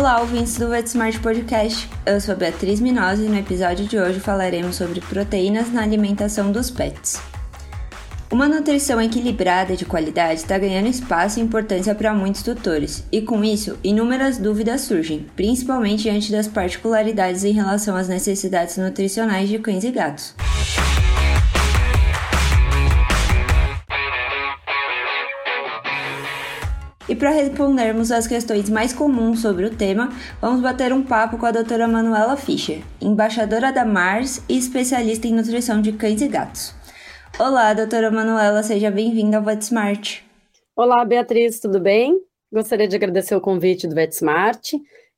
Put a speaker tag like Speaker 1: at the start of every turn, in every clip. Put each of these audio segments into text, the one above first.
Speaker 1: Olá, ouvintes do VetSmart Podcast. Eu sou Beatriz Minosa e no episódio de hoje falaremos sobre proteínas na alimentação dos pets. Uma nutrição equilibrada de qualidade está ganhando espaço e importância para muitos tutores, e com isso, inúmeras dúvidas surgem, principalmente diante das particularidades em relação às necessidades nutricionais de cães e gatos. E para respondermos às questões mais comuns sobre o tema, vamos bater um papo com a doutora Manuela Fischer, embaixadora da Mars e especialista em nutrição de cães e gatos. Olá, doutora Manuela, seja bem-vinda ao VetSmart.
Speaker 2: Olá, Beatriz, tudo bem? Gostaria de agradecer o convite do VetSmart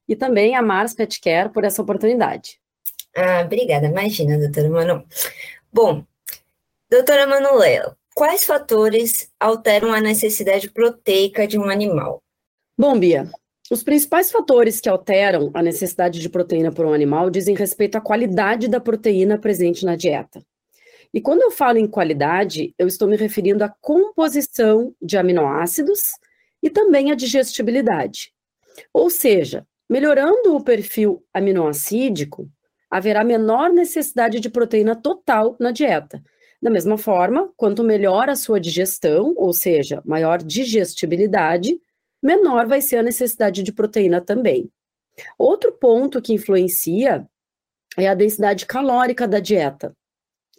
Speaker 2: e também a Mars Petcare por essa oportunidade.
Speaker 1: Ah, obrigada, imagina, doutora Manu. Bom, doutora Manuela, Quais fatores alteram a necessidade proteica de um animal?
Speaker 2: Bom, Bia, os principais fatores que alteram a necessidade de proteína por um animal dizem respeito à qualidade da proteína presente na dieta. E quando eu falo em qualidade, eu estou me referindo à composição de aminoácidos e também à digestibilidade. Ou seja, melhorando o perfil aminoacídico, haverá menor necessidade de proteína total na dieta, da mesma forma, quanto melhor a sua digestão, ou seja, maior digestibilidade, menor vai ser a necessidade de proteína também. Outro ponto que influencia é a densidade calórica da dieta.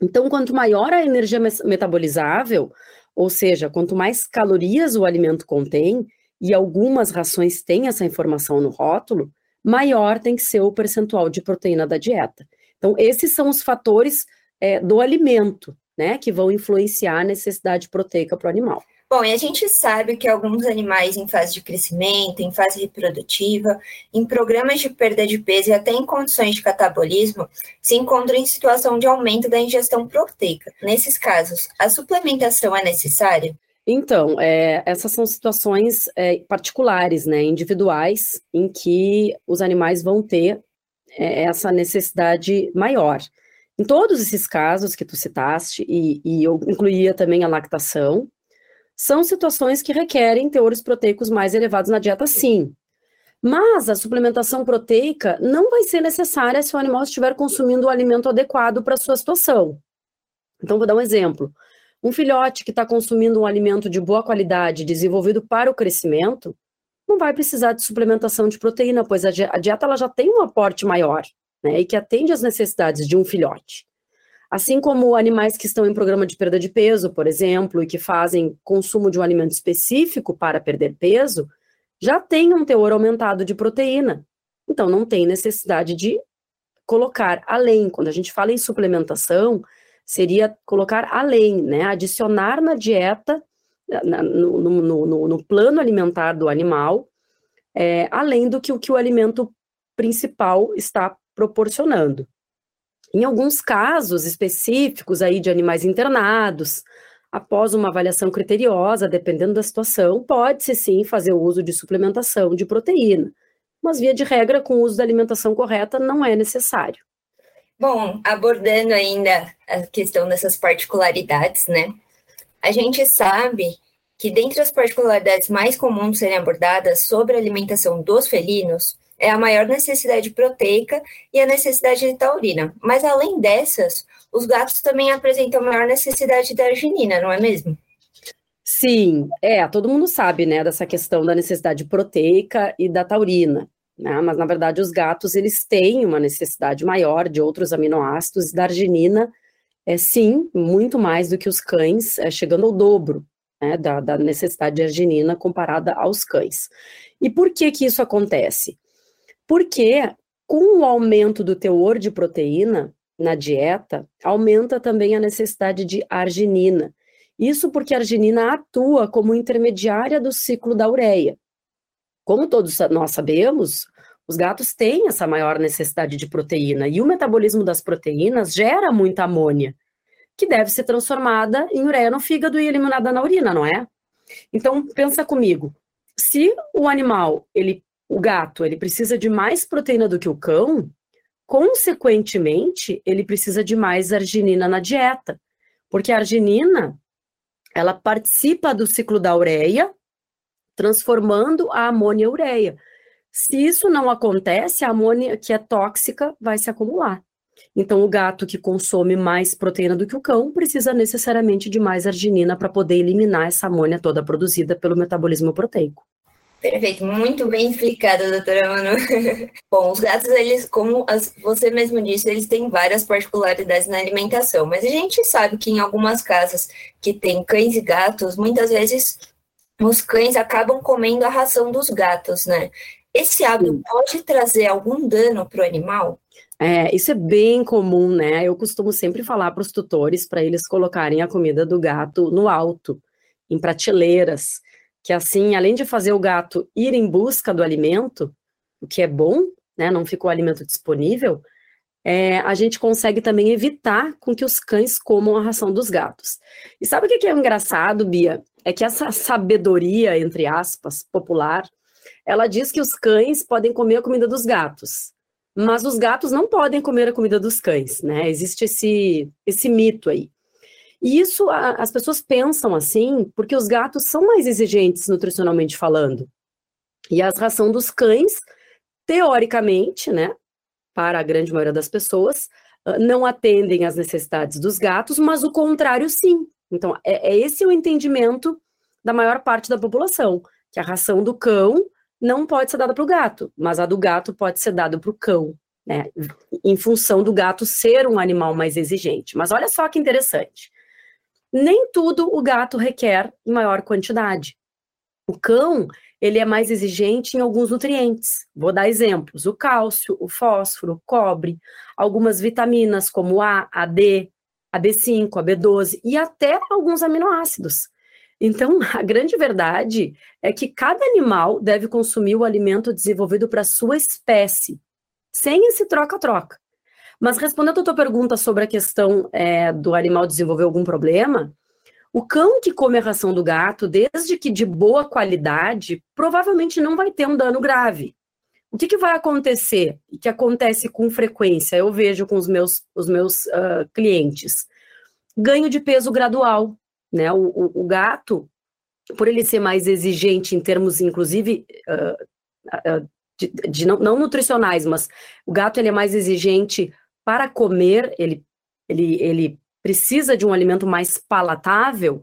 Speaker 2: Então, quanto maior a energia metabolizável, ou seja, quanto mais calorias o alimento contém, e algumas rações têm essa informação no rótulo, maior tem que ser o percentual de proteína da dieta. Então, esses são os fatores é, do alimento né, que vão influenciar a necessidade proteica para o animal.
Speaker 1: Bom, e a gente sabe que alguns animais em fase de crescimento, em fase reprodutiva, em programas de perda de peso e até em condições de catabolismo, se encontram em situação de aumento da ingestão proteica. Nesses casos, a suplementação é necessária?
Speaker 2: Então, é, essas são situações é, particulares, né, individuais, em que os animais vão ter é, essa necessidade maior. Em todos esses casos que tu citaste, e, e eu incluía também a lactação, são situações que requerem teores proteicos mais elevados na dieta, sim. Mas a suplementação proteica não vai ser necessária se o animal estiver consumindo o alimento adequado para a sua situação. Então, vou dar um exemplo. Um filhote que está consumindo um alimento de boa qualidade, desenvolvido para o crescimento, não vai precisar de suplementação de proteína, pois a dieta ela já tem um aporte maior né, e que atende às necessidades de um filhote. Assim como animais que estão em programa de perda de peso, por exemplo, e que fazem consumo de um alimento específico para perder peso, já tem um teor aumentado de proteína. Então, não tem necessidade de colocar além. Quando a gente fala em suplementação, seria colocar além, né? Adicionar na dieta, na, no, no, no, no, plano alimentar do animal, é, além do que o que o alimento principal está proporcionando. Em alguns casos específicos aí de animais internados, após uma avaliação criteriosa, dependendo da situação, pode-se sim fazer o uso de suplementação de proteína, mas via de regra, com o uso da alimentação correta, não é necessário.
Speaker 1: Bom, abordando ainda a questão dessas particularidades, né? A gente sabe que dentre as particularidades mais comuns serem abordadas sobre a alimentação dos felinos, é a maior necessidade proteica e a necessidade de taurina. Mas além dessas, os gatos também apresentam maior necessidade da arginina, não é mesmo?
Speaker 2: Sim, é, todo mundo sabe, né, dessa questão da necessidade proteica e da taurina, né, mas na verdade os gatos, eles têm uma necessidade maior de outros aminoácidos, da arginina, é sim, muito mais do que os cães, é, chegando ao dobro, né, da, da necessidade de arginina comparada aos cães. E por que que isso acontece? Porque com o aumento do teor de proteína na dieta, aumenta também a necessidade de arginina. Isso porque a arginina atua como intermediária do ciclo da ureia. Como todos nós sabemos, os gatos têm essa maior necessidade de proteína e o metabolismo das proteínas gera muita amônia, que deve ser transformada em ureia no fígado e eliminada na urina, não é? Então, pensa comigo, se o animal ele o gato ele precisa de mais proteína do que o cão, consequentemente, ele precisa de mais arginina na dieta, porque a arginina ela participa do ciclo da ureia, transformando a amônia ureia. Se isso não acontece, a amônia que é tóxica vai se acumular. Então, o gato que consome mais proteína do que o cão precisa necessariamente de mais arginina para poder eliminar essa amônia toda produzida pelo metabolismo proteico.
Speaker 1: Perfeito, muito bem explicado, doutora Manu. Bom, os gatos, eles, como você mesmo disse, eles têm várias particularidades na alimentação, mas a gente sabe que em algumas casas que tem cães e gatos, muitas vezes os cães acabam comendo a ração dos gatos, né? Esse hábito pode trazer algum dano para o animal?
Speaker 2: É, isso é bem comum, né? Eu costumo sempre falar para os tutores para eles colocarem a comida do gato no alto, em prateleiras, que assim, além de fazer o gato ir em busca do alimento, o que é bom, né? Não ficou o alimento disponível, é, a gente consegue também evitar com que os cães comam a ração dos gatos. E sabe o que é engraçado, Bia? É que essa sabedoria, entre aspas, popular, ela diz que os cães podem comer a comida dos gatos mas os gatos não podem comer a comida dos cães, né? Existe esse, esse mito aí. E isso a, as pessoas pensam assim porque os gatos são mais exigentes nutricionalmente falando. E as ração dos cães, teoricamente, né, para a grande maioria das pessoas, não atendem às necessidades dos gatos, mas o contrário sim. Então, é, é esse o entendimento da maior parte da população, que a ração do cão não pode ser dada para o gato, mas a do gato pode ser dada para o cão, né? Em função do gato ser um animal mais exigente. Mas olha só que interessante. Nem tudo o gato requer em maior quantidade. O cão, ele é mais exigente em alguns nutrientes. Vou dar exemplos: o cálcio, o fósforo, o cobre, algumas vitaminas como A, a D, a B5, a B12 e até alguns aminoácidos. Então, a grande verdade é que cada animal deve consumir o alimento desenvolvido para sua espécie, sem esse troca-troca. Mas respondendo a tua pergunta sobre a questão é, do animal desenvolver algum problema, o cão que come a ração do gato, desde que de boa qualidade, provavelmente não vai ter um dano grave. O que, que vai acontecer e que acontece com frequência? Eu vejo com os meus, os meus uh, clientes ganho de peso gradual. Né? O, o, o, gato, por ele ser mais exigente em termos, inclusive, uh, uh, de, de não, não, nutricionais, mas o gato ele é mais exigente para comer, ele, ele, ele precisa de um alimento mais palatável,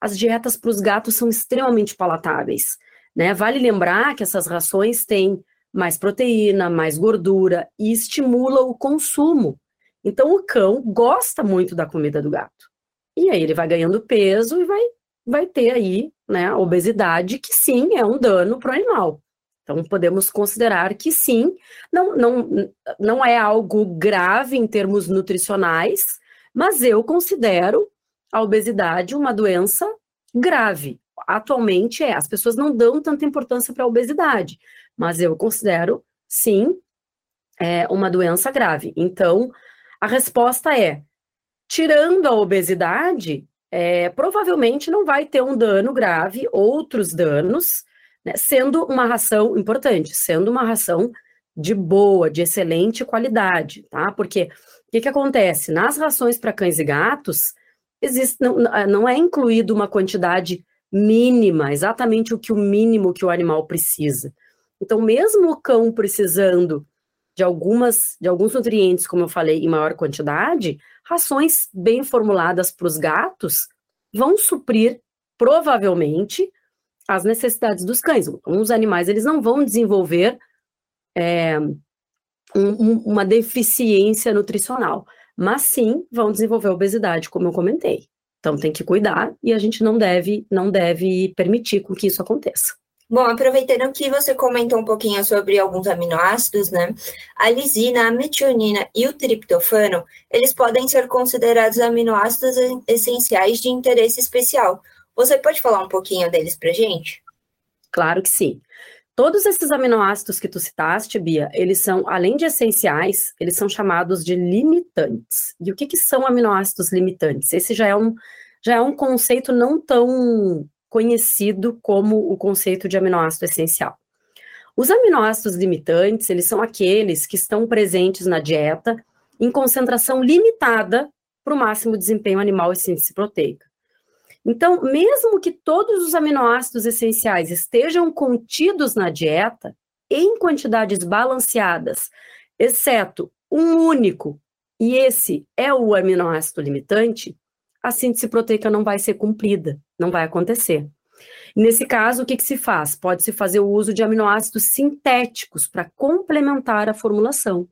Speaker 2: as dietas para os gatos são extremamente palatáveis. Né? Vale lembrar que essas rações têm mais proteína, mais gordura e estimula o consumo. Então o cão gosta muito da comida do gato. E aí ele vai ganhando peso e vai, vai ter aí né, a obesidade, que sim é um dano para o animal. Então, podemos considerar que sim, não, não, não é algo grave em termos nutricionais, mas eu considero a obesidade uma doença grave. Atualmente é, as pessoas não dão tanta importância para a obesidade, mas eu considero, sim, é uma doença grave. Então, a resposta é: Tirando a obesidade, é, provavelmente não vai ter um dano grave, outros danos, né, sendo uma ração importante, sendo uma ração de boa, de excelente qualidade, tá? Porque o que, que acontece? Nas rações para cães e gatos, existe, não, não é incluído uma quantidade mínima, exatamente o que o mínimo que o animal precisa. Então, mesmo o cão precisando de algumas de alguns nutrientes, como eu falei, em maior quantidade, rações bem formuladas para os gatos vão suprir provavelmente as necessidades dos cães. Os animais eles não vão desenvolver é, um, uma deficiência nutricional, mas sim vão desenvolver obesidade, como eu comentei. Então tem que cuidar e a gente não deve não deve permitir que isso aconteça.
Speaker 1: Bom, aproveitando que você comentou um pouquinho sobre alguns aminoácidos, né? A lisina, a metionina e o triptofano, eles podem ser considerados aminoácidos essenciais de interesse especial. Você pode falar um pouquinho deles para gente?
Speaker 2: Claro que sim. Todos esses aminoácidos que tu citaste, Bia, eles são, além de essenciais, eles são chamados de limitantes. E o que, que são aminoácidos limitantes? Esse já é um, já é um conceito não tão conhecido como o conceito de aminoácido essencial. Os aminoácidos limitantes, eles são aqueles que estão presentes na dieta em concentração limitada para o máximo desempenho animal e síntese proteica. Então, mesmo que todos os aminoácidos essenciais estejam contidos na dieta, em quantidades balanceadas, exceto um único, e esse é o aminoácido limitante, a síntese proteica não vai ser cumprida, não vai acontecer. Nesse caso, o que, que se faz? Pode-se fazer o uso de aminoácidos sintéticos para complementar a formulação.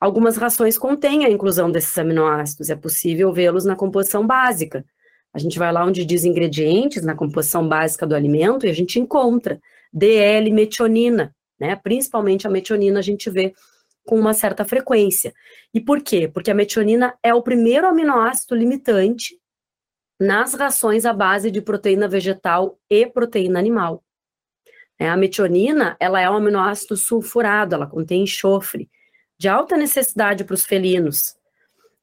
Speaker 2: Algumas rações contêm a inclusão desses aminoácidos, é possível vê-los na composição básica. A gente vai lá onde diz ingredientes, na composição básica do alimento, e a gente encontra DL-metionina, né? Principalmente a metionina a gente vê com uma certa frequência. E por quê? Porque a metionina é o primeiro aminoácido limitante nas rações à base de proteína vegetal e proteína animal. É, a metionina, ela é um aminoácido sulfurado, ela contém enxofre, de alta necessidade para os felinos.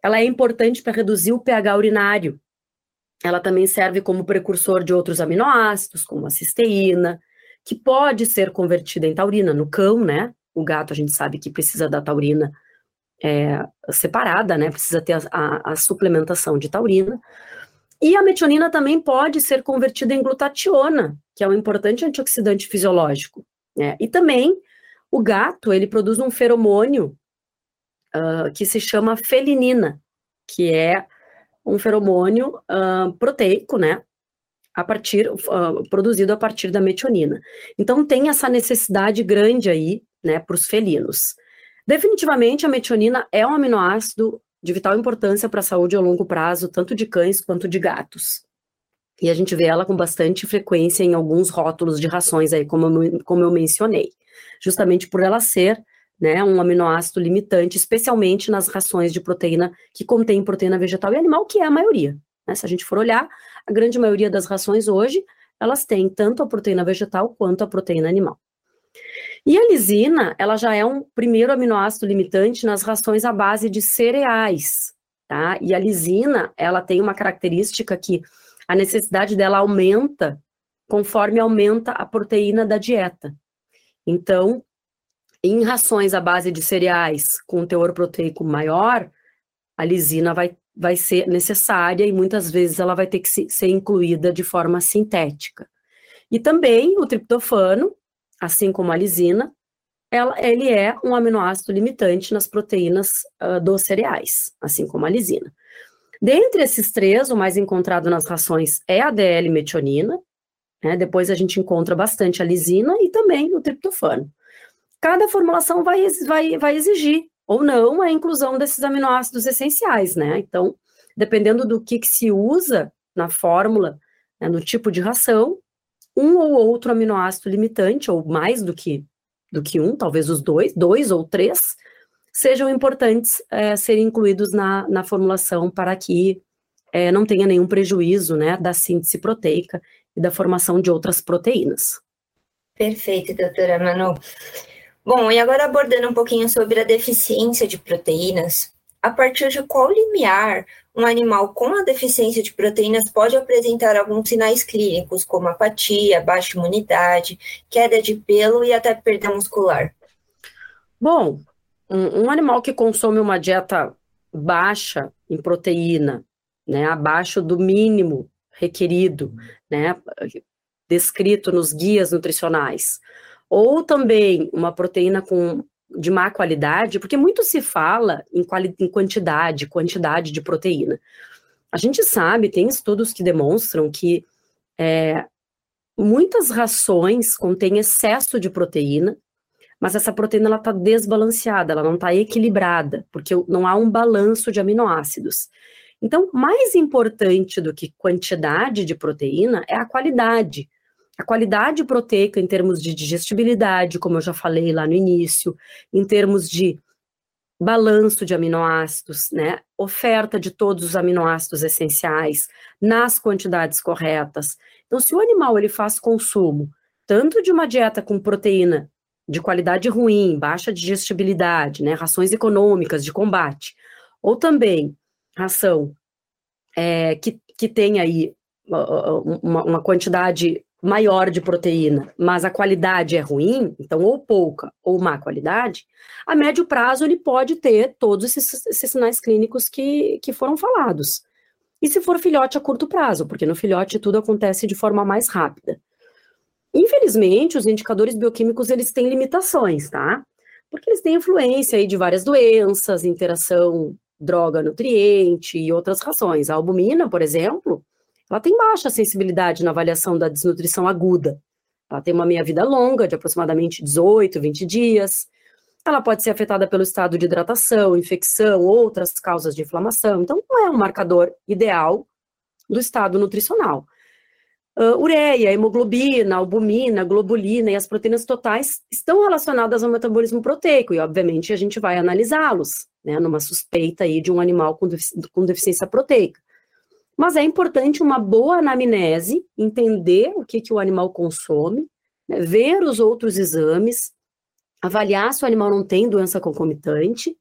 Speaker 2: Ela é importante para reduzir o pH urinário. Ela também serve como precursor de outros aminoácidos, como a cisteína, que pode ser convertida em taurina no cão, né? O gato a gente sabe que precisa da taurina é, separada, né? Precisa ter a, a, a suplementação de taurina. E a metionina também pode ser convertida em glutationa, que é um importante antioxidante fisiológico. Né? E também o gato, ele produz um feromônio uh, que se chama felinina, que é um feromônio uh, proteico, né? A partir, uh, produzido a partir da metionina. Então tem essa necessidade grande aí, né, para os felinos. Definitivamente a metionina é um aminoácido de vital importância para a saúde a longo prazo, tanto de cães quanto de gatos. E a gente vê ela com bastante frequência em alguns rótulos de rações aí, como eu, como eu mencionei, justamente por ela ser né, um aminoácido limitante, especialmente nas rações de proteína que contém proteína vegetal e animal, que é a maioria. Né? Se a gente for olhar, a grande maioria das rações hoje, elas têm tanto a proteína vegetal quanto a proteína animal. E a lisina, ela já é um primeiro aminoácido limitante nas rações à base de cereais, tá? E a lisina, ela tem uma característica que a necessidade dela aumenta conforme aumenta a proteína da dieta. Então, em rações à base de cereais com teor proteico maior, a lisina vai, vai ser necessária e muitas vezes ela vai ter que se, ser incluída de forma sintética. E também o triptofano, assim como a lisina, ela, ele é um aminoácido limitante nas proteínas uh, dos cereais, assim como a lisina. Dentre esses três, o mais encontrado nas rações é a DL-metionina, né? depois a gente encontra bastante a lisina e também o triptofano. Cada formulação vai, vai, vai exigir ou não a inclusão desses aminoácidos essenciais, né? Então, dependendo do que, que se usa na fórmula, né, no tipo de ração, um ou outro aminoácido limitante, ou mais do que, do que um, talvez os dois, dois ou três, sejam importantes é, serem incluídos na, na formulação para que é, não tenha nenhum prejuízo né, da síntese proteica e da formação de outras proteínas.
Speaker 1: Perfeito, doutora Manu. Bom, e agora abordando um pouquinho sobre a deficiência de proteínas, a partir de qual limiar um animal com a deficiência de proteínas pode apresentar alguns sinais clínicos, como apatia, baixa imunidade, queda de pelo e até perda muscular?
Speaker 2: Bom, um, um animal que consome uma dieta baixa em proteína, né, abaixo do mínimo requerido, né, descrito nos guias nutricionais, ou também uma proteína com de má qualidade, porque muito se fala em, quali, em quantidade, quantidade de proteína. A gente sabe, tem estudos que demonstram que é, muitas rações contêm excesso de proteína, mas essa proteína está desbalanceada, ela não está equilibrada, porque não há um balanço de aminoácidos. Então, mais importante do que quantidade de proteína é a qualidade. A qualidade proteica em termos de digestibilidade, como eu já falei lá no início, em termos de balanço de aminoácidos, né? Oferta de todos os aminoácidos essenciais nas quantidades corretas. Então, se o animal ele faz consumo tanto de uma dieta com proteína de qualidade ruim, baixa digestibilidade, né, rações econômicas de combate, ou também ração é, que, que tem aí uma, uma quantidade maior de proteína, mas a qualidade é ruim, então ou pouca ou má qualidade, a médio prazo ele pode ter todos esses, esses sinais clínicos que, que foram falados. E se for filhote a curto prazo, porque no filhote tudo acontece de forma mais rápida. Infelizmente, os indicadores bioquímicos, eles têm limitações, tá? Porque eles têm influência aí de várias doenças, interação droga-nutriente e outras razões. A albumina, por exemplo, ela tem baixa sensibilidade na avaliação da desnutrição aguda. Ela tem uma meia-vida longa, de aproximadamente 18, 20 dias. Ela pode ser afetada pelo estado de hidratação, infecção, outras causas de inflamação. Então, não é um marcador ideal do estado nutricional. Uh, ureia, hemoglobina, albumina, globulina e as proteínas totais estão relacionadas ao metabolismo proteico e, obviamente, a gente vai analisá-los, né, numa suspeita aí de um animal com, defici com deficiência proteica. Mas é importante uma boa anamnese, entender o que, que o animal consome, né, ver os outros exames, avaliar se o animal não tem doença concomitante,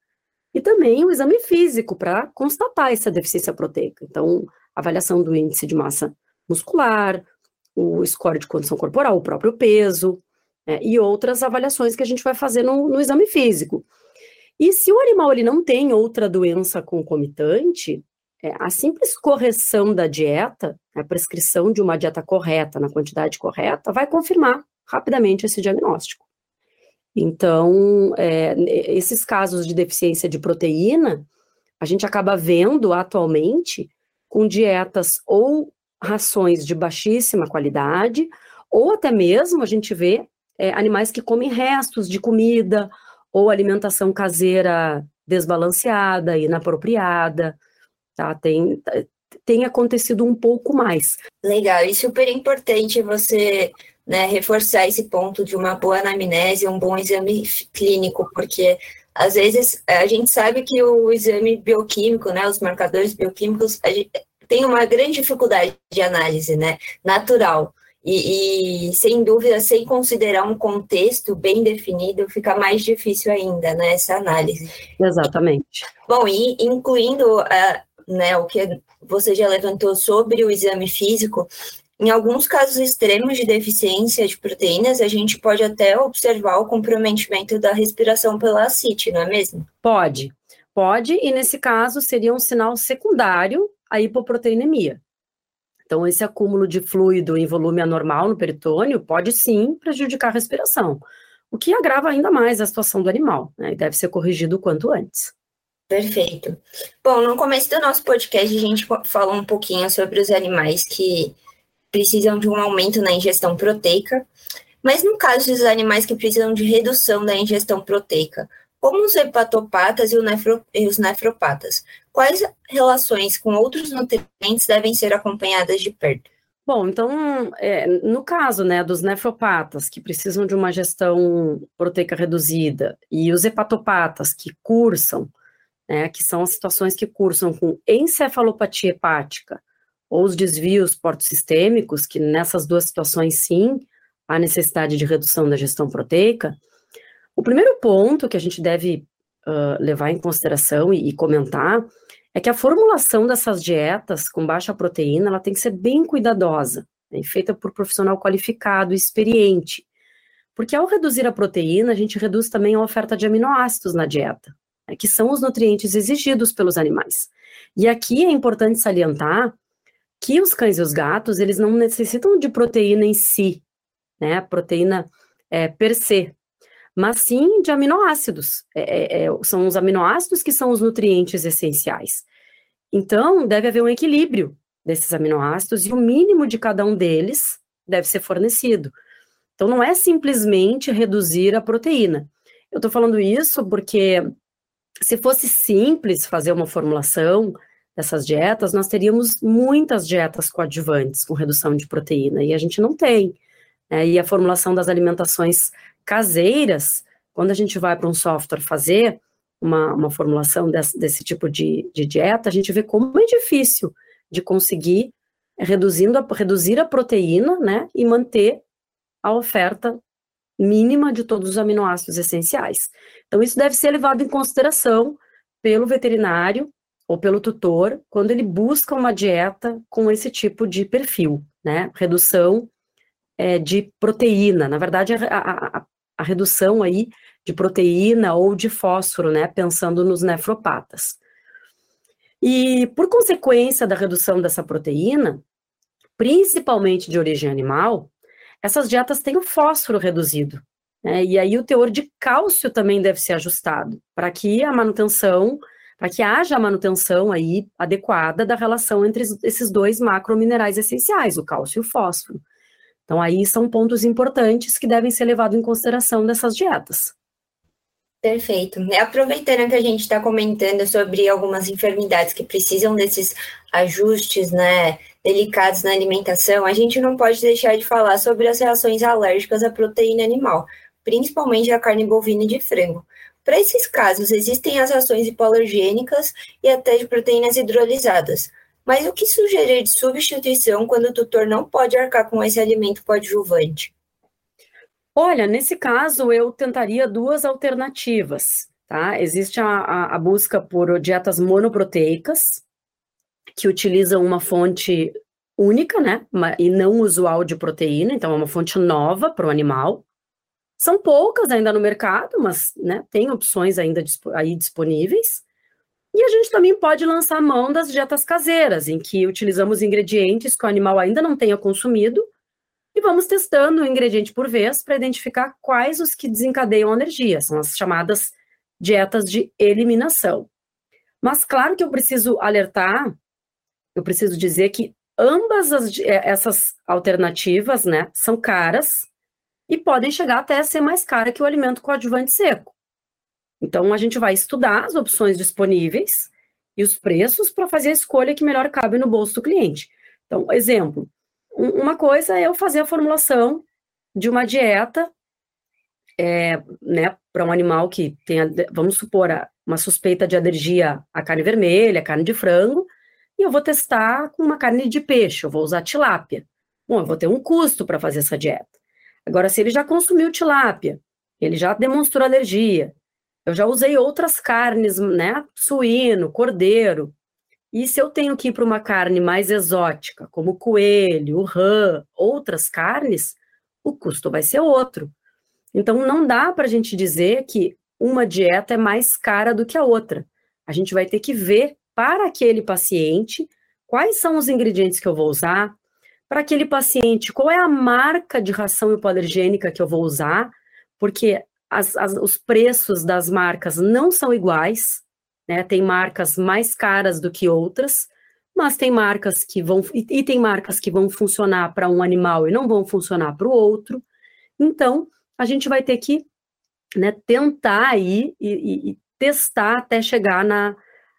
Speaker 2: e também o exame físico para constatar essa deficiência proteica. Então, avaliação do índice de massa muscular, o score de condição corporal, o próprio peso, né, e outras avaliações que a gente vai fazer no, no exame físico. E se o animal ele não tem outra doença concomitante, é, a simples correção da dieta, a prescrição de uma dieta correta, na quantidade correta, vai confirmar rapidamente esse diagnóstico. Então, é, esses casos de deficiência de proteína, a gente acaba vendo atualmente com dietas ou rações de baixíssima qualidade, ou até mesmo a gente vê é, animais que comem restos de comida ou alimentação caseira desbalanceada, inapropriada. Tá? Tem, tem acontecido um pouco mais.
Speaker 1: Legal, e super importante você né, reforçar esse ponto de uma boa anamnese, um bom exame clínico, porque às vezes a gente sabe que o exame bioquímico, né, os marcadores bioquímicos, gente, tem uma grande dificuldade de análise, né, natural. E, e, sem dúvida, sem considerar um contexto bem definido, fica mais difícil ainda, né, essa análise.
Speaker 2: Exatamente.
Speaker 1: Bom, e incluindo uh, né, o que você já levantou sobre o exame físico, em alguns casos extremos de deficiência de proteínas, a gente pode até observar o comprometimento da respiração pela ascite, não é mesmo?
Speaker 2: Pode, pode, e nesse caso seria um sinal secundário à hipoproteinemia. Então, esse acúmulo de fluido em volume anormal no peritônio pode sim prejudicar a respiração, o que agrava ainda mais a situação do animal, né, e deve ser corrigido o quanto antes.
Speaker 1: Perfeito. Bom, no começo do nosso podcast, a gente falou um pouquinho sobre os animais que precisam de um aumento na ingestão proteica, mas no caso dos animais que precisam de redução da ingestão proteica, como os hepatopatas e, nefro, e os nefropatas, quais relações com outros nutrientes devem ser acompanhadas de perto?
Speaker 2: Bom, então, é, no caso né, dos nefropatas, que precisam de uma gestão proteica reduzida, e os hepatopatas, que cursam né, que são as situações que cursam com encefalopatia hepática ou os desvios portosistêmicos, que nessas duas situações, sim, há necessidade de redução da gestão proteica. O primeiro ponto que a gente deve uh, levar em consideração e, e comentar é que a formulação dessas dietas com baixa proteína, ela tem que ser bem cuidadosa, né, feita por profissional qualificado e experiente, porque ao reduzir a proteína, a gente reduz também a oferta de aminoácidos na dieta que são os nutrientes exigidos pelos animais. E aqui é importante salientar que os cães e os gatos, eles não necessitam de proteína em si, né, proteína é, per se, mas sim de aminoácidos. É, é, é, são os aminoácidos que são os nutrientes essenciais. Então, deve haver um equilíbrio desses aminoácidos e o mínimo de cada um deles deve ser fornecido. Então, não é simplesmente reduzir a proteína. Eu estou falando isso porque se fosse simples fazer uma formulação dessas dietas, nós teríamos muitas dietas coadjuvantes com redução de proteína, e a gente não tem. Né? E a formulação das alimentações caseiras, quando a gente vai para um software fazer uma, uma formulação desse, desse tipo de, de, dieta, a gente vê como é difícil de conseguir reduzindo a, reduzir a proteína, né, e manter a oferta mínima de todos os aminoácidos essenciais. Então, isso deve ser levado em consideração pelo veterinário ou pelo tutor quando ele busca uma dieta com esse tipo de perfil, né? Redução é, de proteína. Na verdade, a, a, a, redução aí de proteína ou de fósforo, né? Pensando nos nefropatas. E por consequência da redução dessa proteína, principalmente de origem animal, essas dietas têm o fósforo reduzido. Né? E aí o teor de cálcio também deve ser ajustado para que a manutenção, para que haja a manutenção aí adequada da relação entre esses dois macrominerais essenciais, o cálcio e o fósforo. Então aí são pontos importantes que devem ser levados em consideração dessas dietas.
Speaker 1: Perfeito. Aproveitando que a gente está comentando sobre algumas enfermidades que precisam desses ajustes, né, delicados na alimentação, a gente não pode deixar de falar sobre as reações alérgicas à proteína animal, principalmente a carne bovina e de frango. Para esses casos, existem as reações hipoalergênicas e até de proteínas hidrolisadas. Mas o que sugerir de substituição quando o tutor não pode arcar com esse alimento coadjuvante?
Speaker 2: Olha, nesse caso, eu tentaria duas alternativas, tá? Existe a, a busca por dietas monoproteicas, que utilizam uma fonte única, né? E não usual de proteína, então é uma fonte nova para o animal. São poucas ainda no mercado, mas né, tem opções ainda aí disponíveis. E a gente também pode lançar mão das dietas caseiras, em que utilizamos ingredientes que o animal ainda não tenha consumido e vamos testando um ingrediente por vez para identificar quais os que desencadeiam alergia. São as chamadas dietas de eliminação. Mas claro que eu preciso alertar, eu preciso dizer que ambas as, eh, essas alternativas, né, são caras e podem chegar até a ser mais cara que o alimento coadjuvante seco. Então a gente vai estudar as opções disponíveis e os preços para fazer a escolha que melhor cabe no bolso do cliente. Então, exemplo, uma coisa é eu fazer a formulação de uma dieta é, né, para um animal que tem, vamos supor, uma suspeita de alergia à carne vermelha, carne de frango, eu vou testar com uma carne de peixe, eu vou usar tilápia. Bom, eu vou ter um custo para fazer essa dieta. Agora, se ele já consumiu tilápia, ele já demonstrou alergia, eu já usei outras carnes, né, suíno, cordeiro, e se eu tenho que ir para uma carne mais exótica, como coelho, rã, outras carnes, o custo vai ser outro. Então, não dá para a gente dizer que uma dieta é mais cara do que a outra. A gente vai ter que ver para aquele paciente quais são os ingredientes que eu vou usar, para aquele paciente qual é a marca de ração hipoalergênica que eu vou usar, porque as, as, os preços das marcas não são iguais, né? Tem marcas mais caras do que outras, mas tem marcas que vão e, e tem marcas que vão funcionar para um animal e não vão funcionar para o outro. Então, a gente vai ter que né, tentar aí e, e, e testar até chegar na,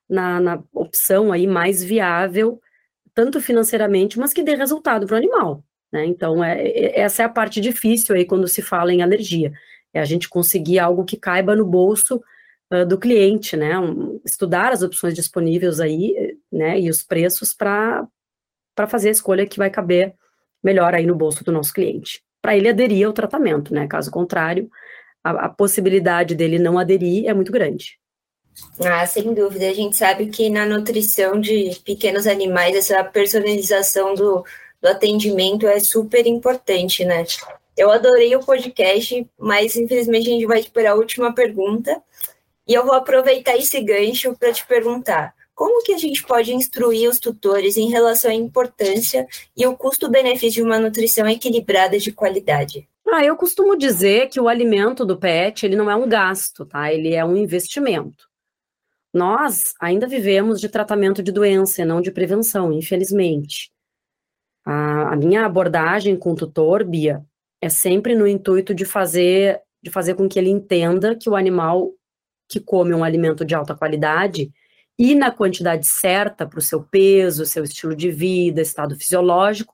Speaker 2: na, na, opção aí mais viável, tanto financeiramente, mas que dê resultado para o animal. Né? Então, é, é, essa é a parte difícil aí quando se fala em alergia. É a gente conseguir algo que caiba no bolso uh, do cliente, né? Um, estudar as opções disponíveis aí, né? E os preços para fazer a escolha que vai caber melhor aí no bolso do nosso cliente. Para ele aderir ao tratamento, né? Caso contrário, a, a possibilidade dele não aderir é muito grande.
Speaker 1: Ah, sem dúvida. A gente sabe que na nutrição de pequenos animais, essa personalização do, do atendimento é super importante, né? Eu adorei o podcast, mas infelizmente a gente vai esperar a última pergunta. E eu vou aproveitar esse gancho para te perguntar: como que a gente pode instruir os tutores em relação à importância e o custo-benefício de uma nutrição equilibrada de qualidade?
Speaker 2: Ah, eu costumo dizer que o alimento do pet ele não é um gasto, tá? Ele é um investimento. Nós ainda vivemos de tratamento de doença e não de prevenção, infelizmente. A, a minha abordagem com o tutor, Bia, é sempre no intuito de fazer, de fazer com que ele entenda que o animal que come um alimento de alta qualidade e na quantidade certa para o seu peso, seu estilo de vida, estado fisiológico,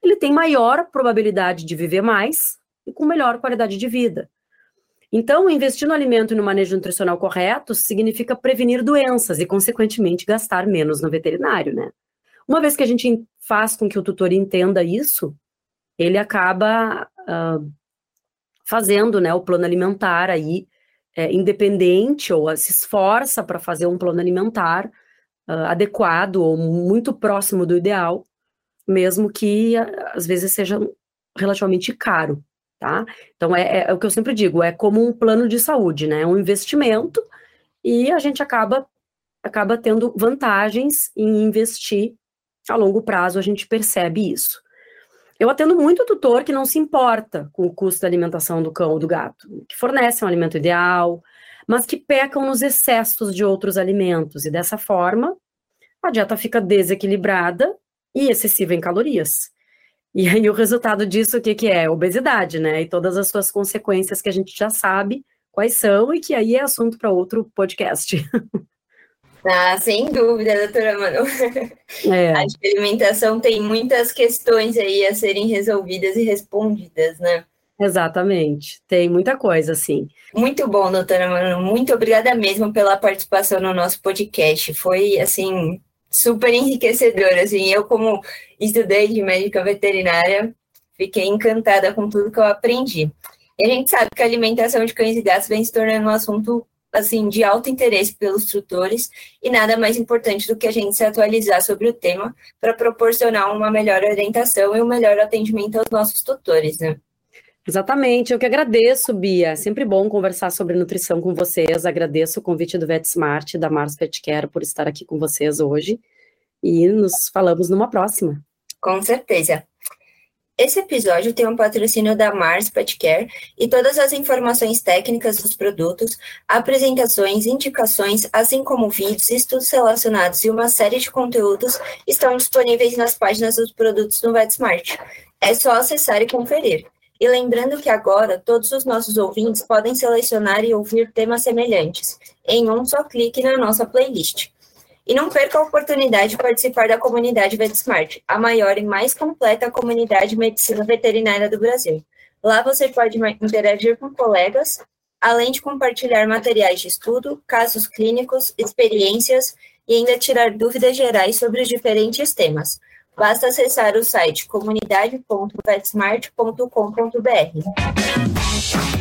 Speaker 2: ele tem maior probabilidade de viver mais e com melhor qualidade de vida. Então, investir no alimento e no manejo nutricional correto significa prevenir doenças e, consequentemente, gastar menos no veterinário, né? Uma vez que a gente faz com que o tutor entenda isso, ele acaba uh, fazendo né, o plano alimentar aí é, independente ou se esforça para fazer um plano alimentar uh, adequado ou muito próximo do ideal, mesmo que às vezes seja relativamente caro, tá? Então é, é, é, o que eu sempre digo, é como um plano de saúde, né? É um investimento e a gente acaba acaba tendo vantagens em investir a longo prazo, a gente percebe isso. Eu atendo muito tutor que não se importa com o custo da alimentação do cão ou do gato, que fornecem um alimento ideal, mas que pecam nos excessos de outros alimentos, e dessa forma a dieta fica desequilibrada e excessiva em calorias. E aí o resultado disso o que, que é? Obesidade, né? E todas as suas consequências que a gente já sabe quais são e que aí é assunto para outro podcast.
Speaker 1: Ah, sem dúvida, doutora Manu. É. A alimentação tem muitas questões aí a serem resolvidas e respondidas, né?
Speaker 2: Exatamente, tem muita coisa, sim.
Speaker 1: Muito bom, doutora Manu. Muito obrigada mesmo pela participação no nosso podcast. Foi, assim, super enriquecedor. Assim, eu, como estudante de médica veterinária, fiquei encantada com tudo que eu aprendi. E a gente sabe que a alimentação de cães e gatos vem se tornando um assunto assim de alto interesse pelos tutores e nada mais importante do que a gente se atualizar sobre o tema para proporcionar uma melhor orientação e um melhor atendimento aos nossos tutores, né?
Speaker 2: Exatamente, eu que agradeço, Bia. É sempre bom conversar sobre nutrição com vocês. Agradeço o convite do VetSmart, da Mars Pet Care, por estar aqui com vocês hoje. E nos falamos numa próxima.
Speaker 1: Com certeza. Esse episódio tem um patrocínio da Mars Pet Care e todas as informações técnicas dos produtos, apresentações, indicações, assim como vídeos, estudos relacionados e uma série de conteúdos estão disponíveis nas páginas dos produtos no VetSmart. É só acessar e conferir. E lembrando que agora todos os nossos ouvintes podem selecionar e ouvir temas semelhantes em um só clique na nossa playlist. E não perca a oportunidade de participar da comunidade VetSmart, a maior e mais completa comunidade de medicina veterinária do Brasil. Lá você pode interagir com colegas, além de compartilhar materiais de estudo, casos clínicos, experiências e ainda tirar dúvidas gerais sobre os diferentes temas. Basta acessar o site comunidade.vetsmart.com.br.